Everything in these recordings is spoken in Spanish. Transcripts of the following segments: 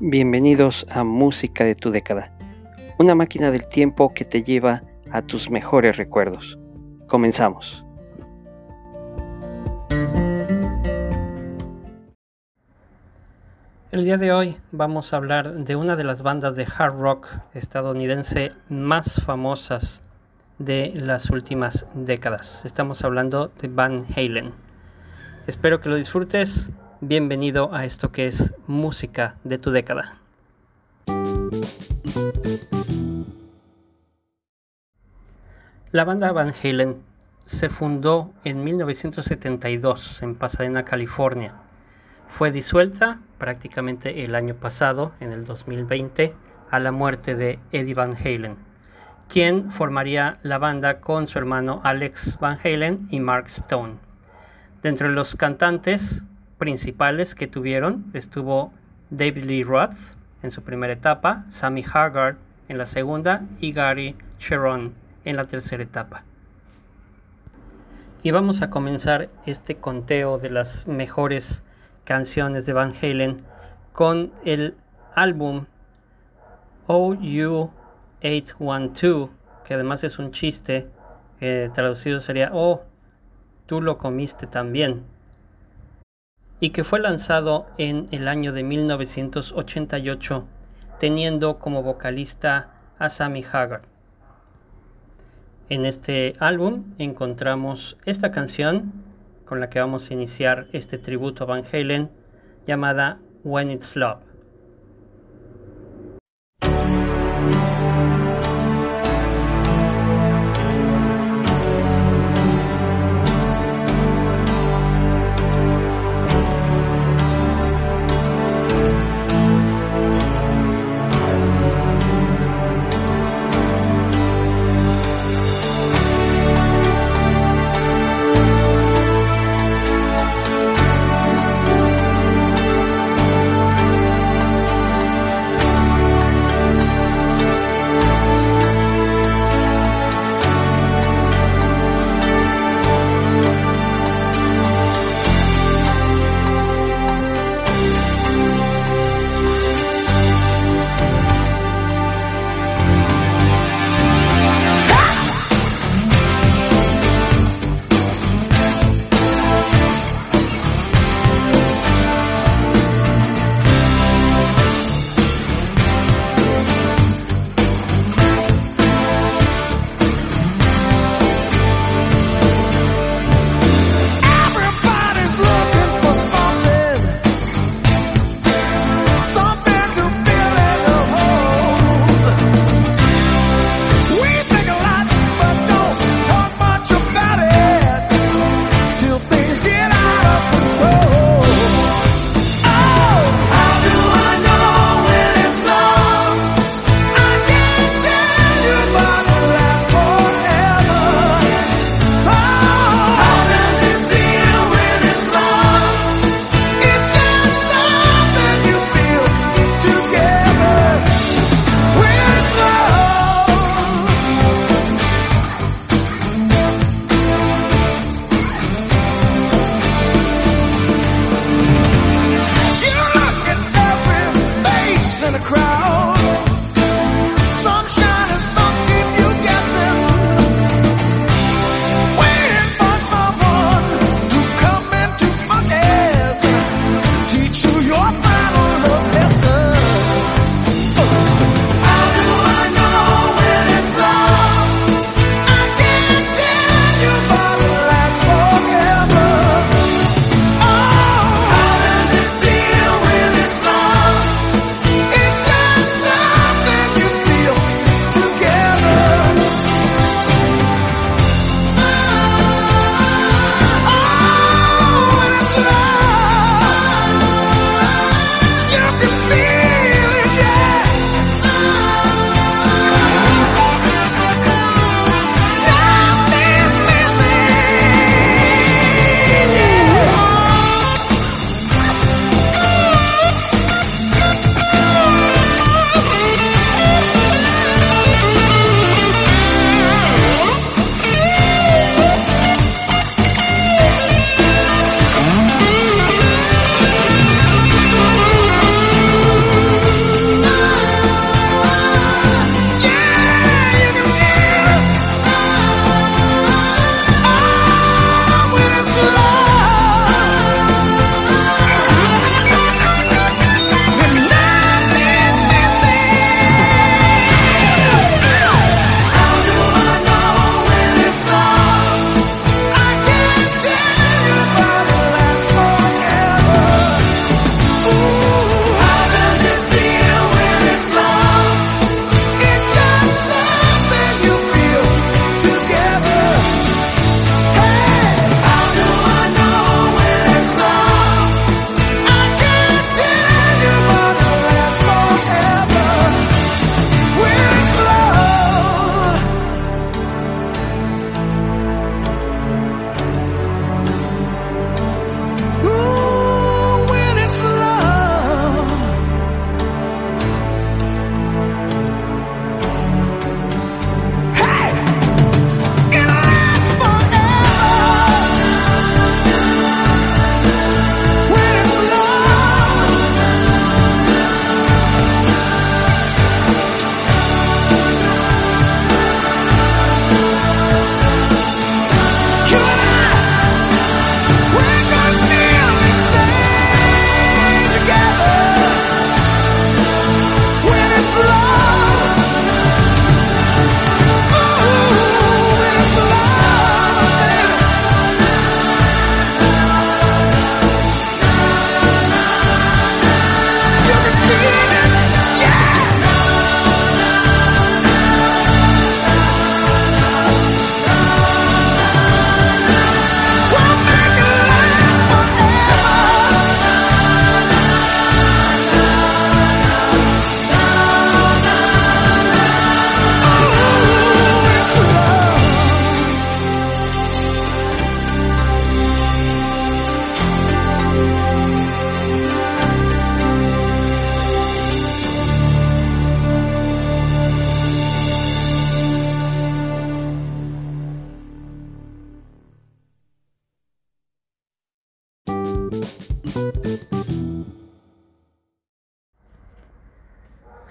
Bienvenidos a Música de tu década, una máquina del tiempo que te lleva a tus mejores recuerdos. Comenzamos. El día de hoy vamos a hablar de una de las bandas de hard rock estadounidense más famosas de las últimas décadas. Estamos hablando de Van Halen. Espero que lo disfrutes. Bienvenido a esto que es música de tu década. La banda Van Halen se fundó en 1972 en Pasadena, California. Fue disuelta prácticamente el año pasado, en el 2020, a la muerte de Eddie Van Halen, quien formaría la banda con su hermano Alex Van Halen y Mark Stone. Dentro de los cantantes principales que tuvieron estuvo David Lee Roth en su primera etapa, Sammy Haggard en la segunda y Gary Sharon en la tercera etapa. Y vamos a comenzar este conteo de las mejores canciones de Van Halen con el álbum OU812, que además es un chiste, eh, traducido sería Oh, tú lo comiste también, y que fue lanzado en el año de 1988, teniendo como vocalista a Sammy Haggard. En este álbum encontramos esta canción con la que vamos a iniciar este tributo a Van Halen llamada When It's Love.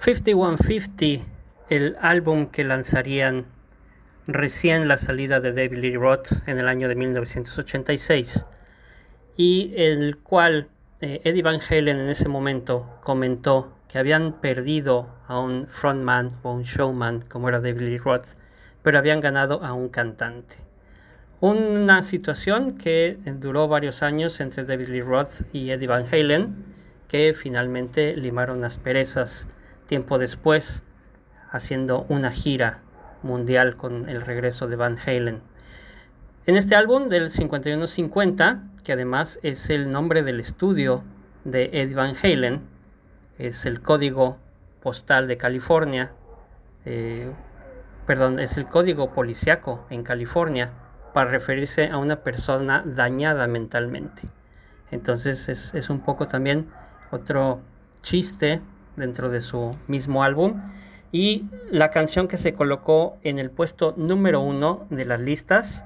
5150, el álbum que lanzarían recién la salida de David Lee Roth en el año de 1986 y el cual eh, Eddie Van Halen en ese momento comentó que habían perdido a un frontman o un showman como era David Lee Roth, pero habían ganado a un cantante. Una situación que duró varios años entre David Lee Roth y Eddie Van Halen, que finalmente limaron las perezas tiempo después, haciendo una gira mundial con el regreso de Van Halen. En este álbum del 5150, que además es el nombre del estudio de Eddie Van Halen, es el código postal de California, eh, perdón, es el código policiaco en California para referirse a una persona dañada mentalmente. Entonces es, es un poco también otro chiste dentro de su mismo álbum. Y la canción que se colocó en el puesto número uno de las listas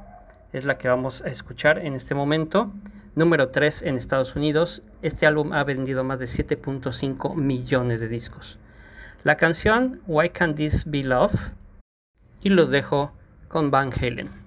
es la que vamos a escuchar en este momento. Número 3 en Estados Unidos. Este álbum ha vendido más de 7.5 millones de discos. La canción Why Can't This Be Love? Y los dejo con Van Halen.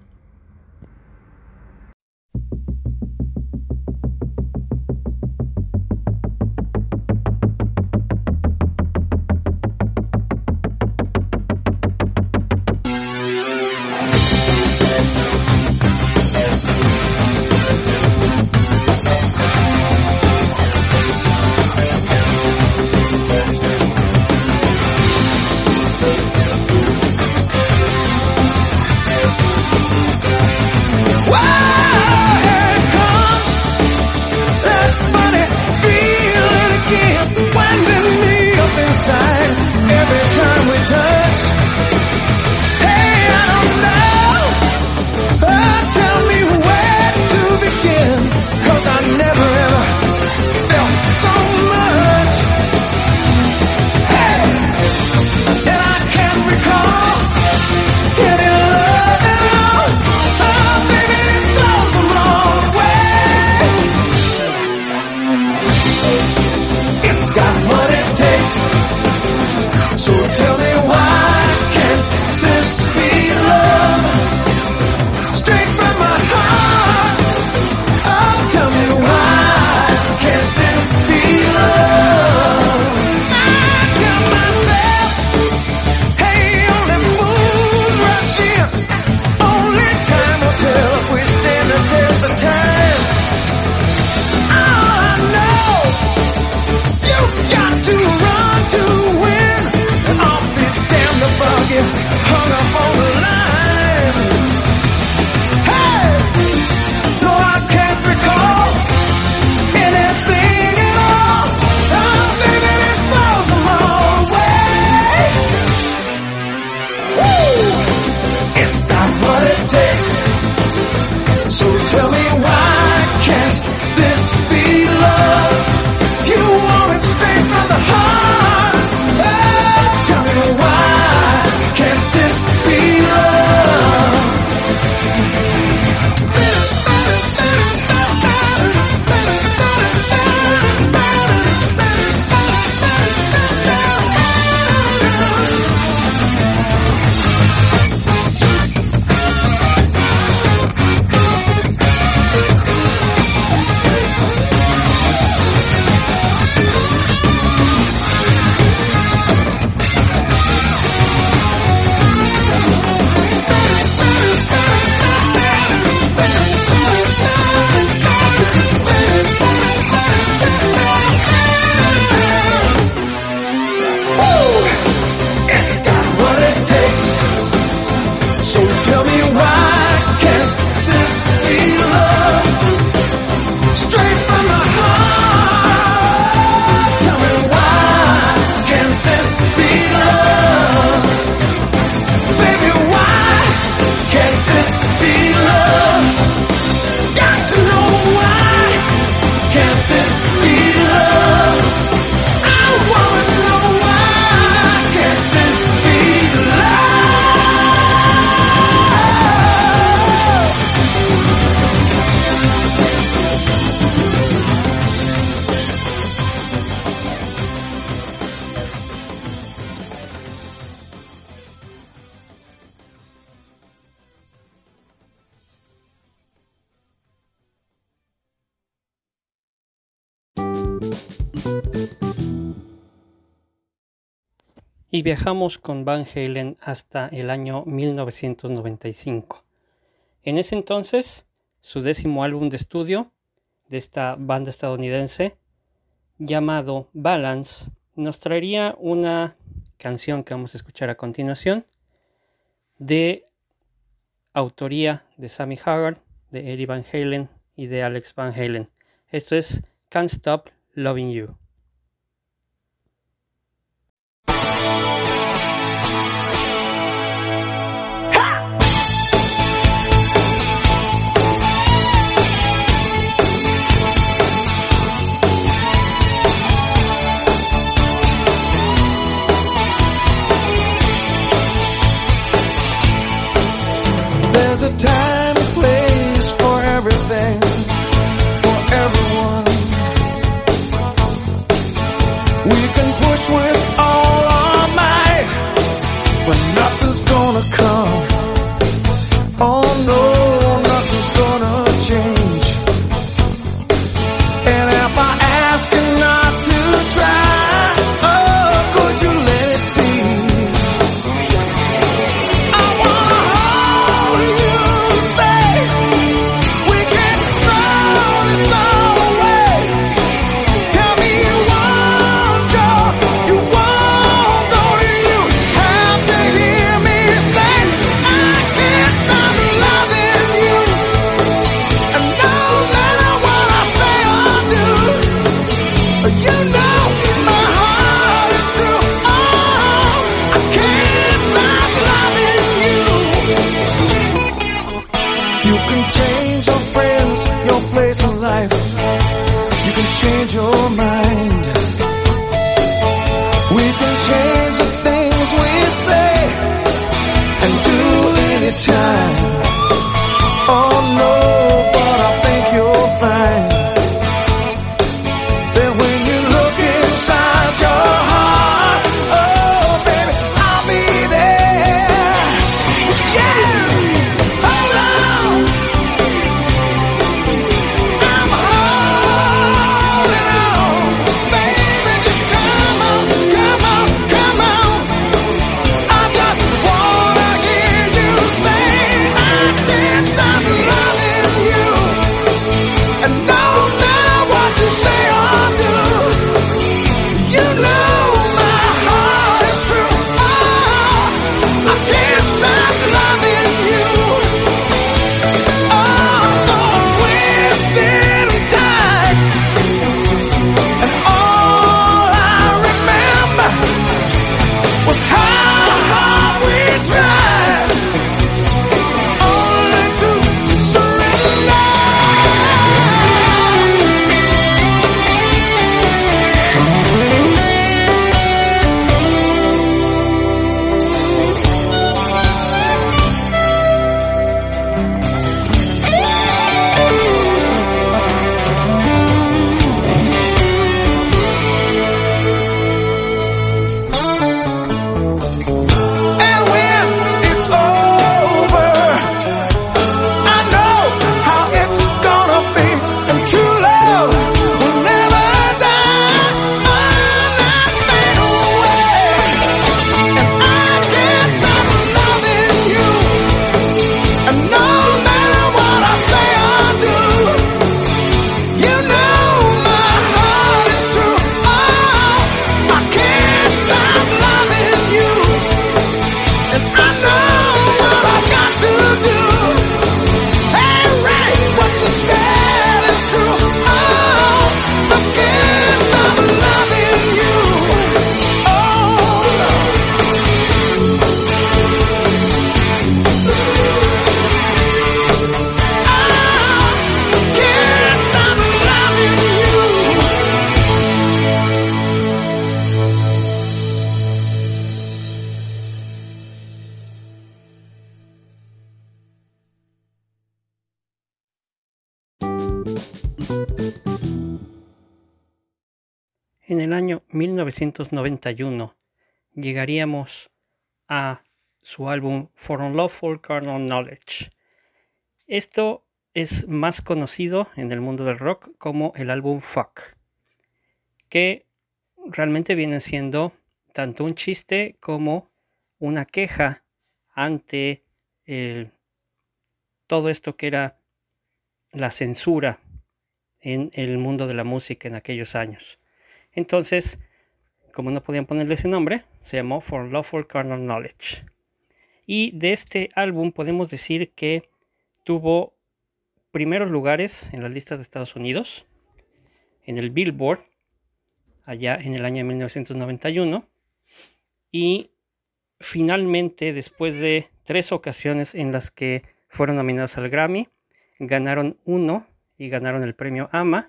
y viajamos con Van Halen hasta el año 1995. En ese entonces, su décimo álbum de estudio de esta banda estadounidense, llamado Balance, nos traería una canción que vamos a escuchar a continuación, de autoría de Sammy Hagar, de Eddie Van Halen y de Alex Van Halen. Esto es Can't Stop Loving You. change your mind. En el año 1991 llegaríamos a su álbum For Unlawful Carnal Knowledge. Esto es más conocido en el mundo del rock como el álbum Fuck, que realmente viene siendo tanto un chiste como una queja ante todo esto que era la censura en el mundo de la música en aquellos años. Entonces, como no podían ponerle ese nombre, se llamó For Lawful Carnal Knowledge. Y de este álbum podemos decir que tuvo primeros lugares en las listas de Estados Unidos, en el Billboard, allá en el año 1991, y finalmente, después de tres ocasiones en las que fueron nominados al Grammy, ganaron uno y ganaron el premio AMA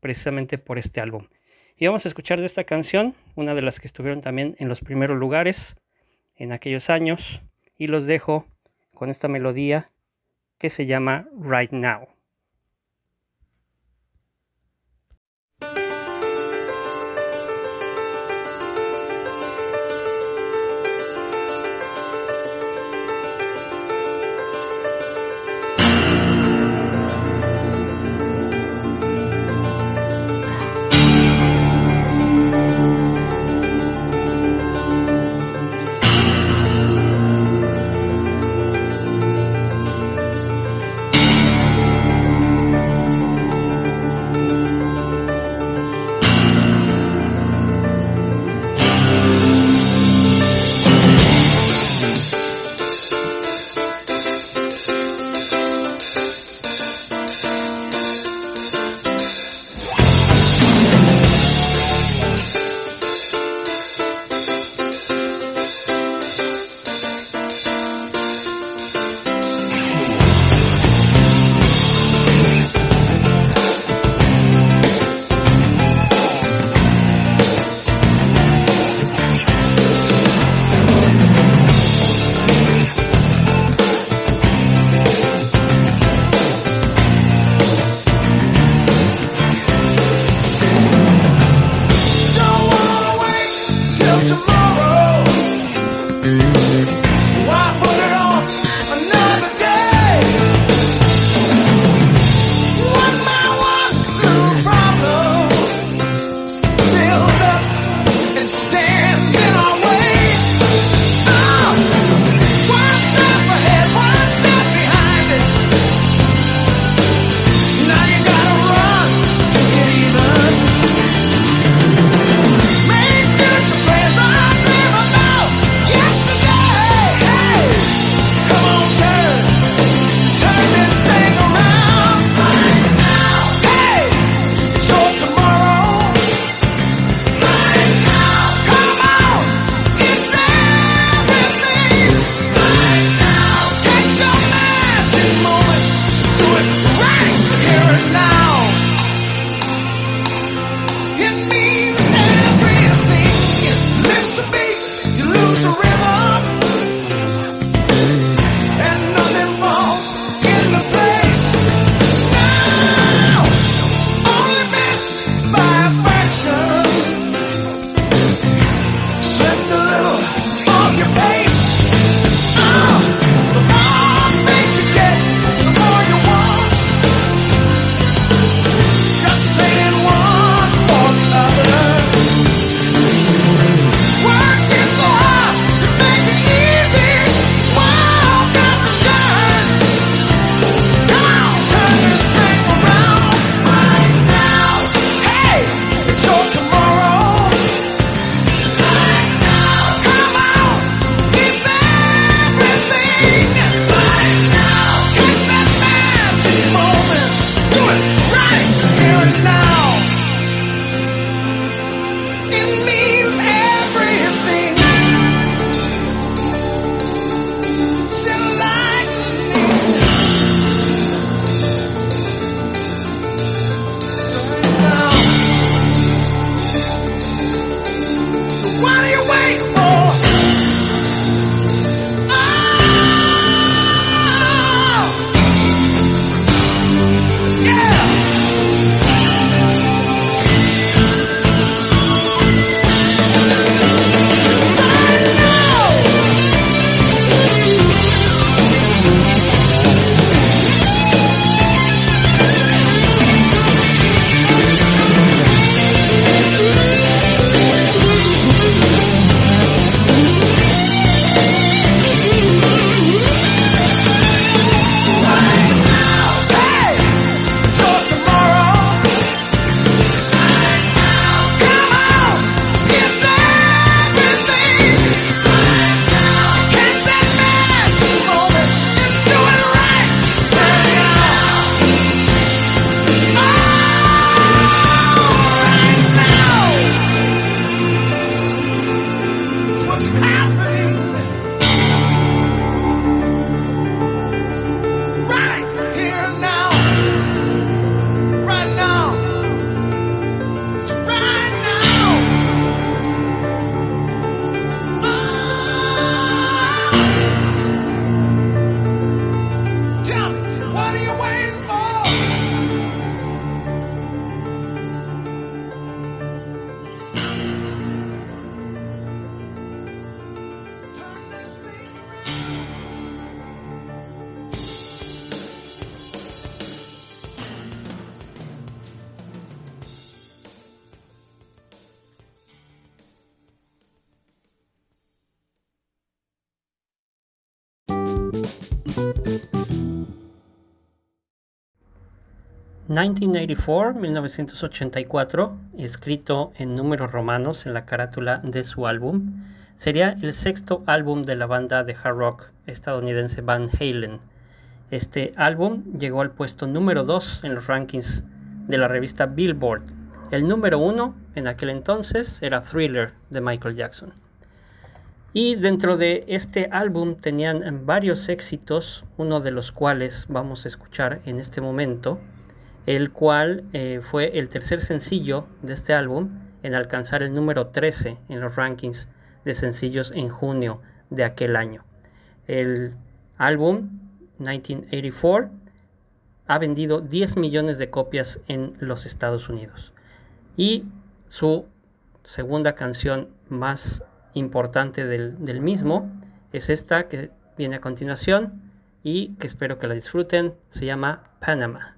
precisamente por este álbum. Y vamos a escuchar de esta canción, una de las que estuvieron también en los primeros lugares en aquellos años, y los dejo con esta melodía que se llama Right Now. 1984, 1984, escrito en números romanos en la carátula de su álbum, sería el sexto álbum de la banda de hard rock estadounidense Van Halen. Este álbum llegó al puesto número 2 en los rankings de la revista Billboard. El número 1 en aquel entonces era Thriller de Michael Jackson. Y dentro de este álbum tenían varios éxitos, uno de los cuales vamos a escuchar en este momento el cual eh, fue el tercer sencillo de este álbum en alcanzar el número 13 en los rankings de sencillos en junio de aquel año. El álbum 1984 ha vendido 10 millones de copias en los Estados Unidos. Y su segunda canción más importante del, del mismo es esta que viene a continuación y que espero que la disfruten. Se llama Panama.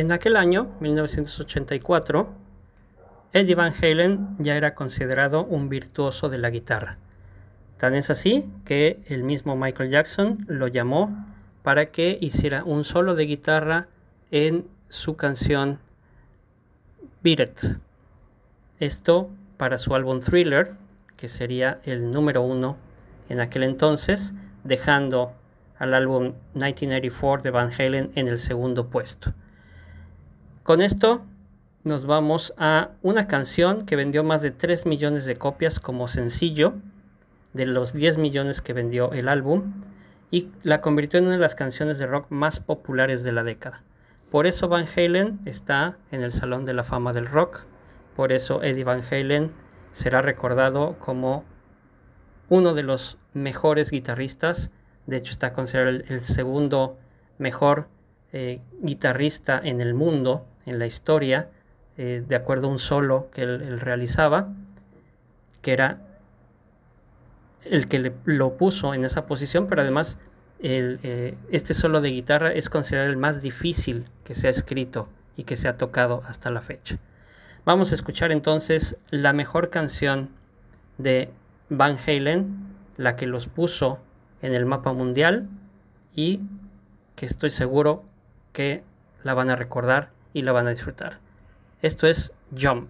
En aquel año, 1984, Eddie Van Halen ya era considerado un virtuoso de la guitarra. Tan es así que el mismo Michael Jackson lo llamó para que hiciera un solo de guitarra en su canción Beat It. Esto para su álbum Thriller, que sería el número uno en aquel entonces, dejando al álbum 1984 de Van Halen en el segundo puesto. Con esto nos vamos a una canción que vendió más de 3 millones de copias como sencillo de los 10 millones que vendió el álbum y la convirtió en una de las canciones de rock más populares de la década. Por eso Van Halen está en el Salón de la Fama del Rock, por eso Eddie Van Halen será recordado como uno de los mejores guitarristas, de hecho está considerado el, segundo mejor eh, guitarrista en el mundo, en la historia, eh, de acuerdo a un solo que él, realizaba, que era el que lo puso en esa posición, pero además eh, este solo de guitarra es considerado el más difícil que se ha escrito y que se ha tocado hasta la fecha. Vamos a escuchar entonces la mejor canción de Van Halen, la que los puso en el mapa mundial y que estoy seguro que la van a recordar y la van a disfrutar. Esto es Jump.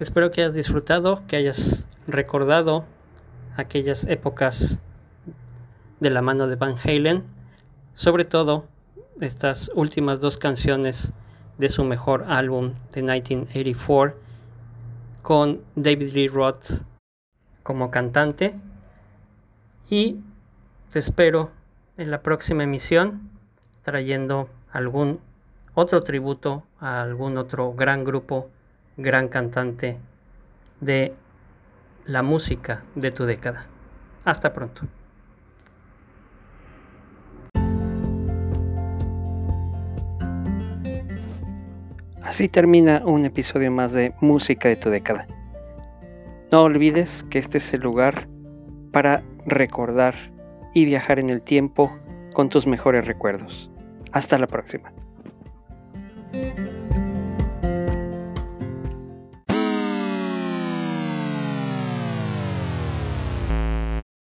Espero que hayas disfrutado, que hayas recordado aquellas épocas de la mano de Van Halen, sobre todo estas últimas dos canciones de su mejor álbum de 1984 con David Lee Roth como cantante. Y te espero en la próxima emisión trayendo algún otro tributo a algún otro gran grupo, gran cantante de la música de tu década. Hasta pronto. Así termina un episodio más de Música de tu década. No olvides que este es el lugar para recordar y viajar en el tiempo con tus mejores recuerdos. Hasta la próxima.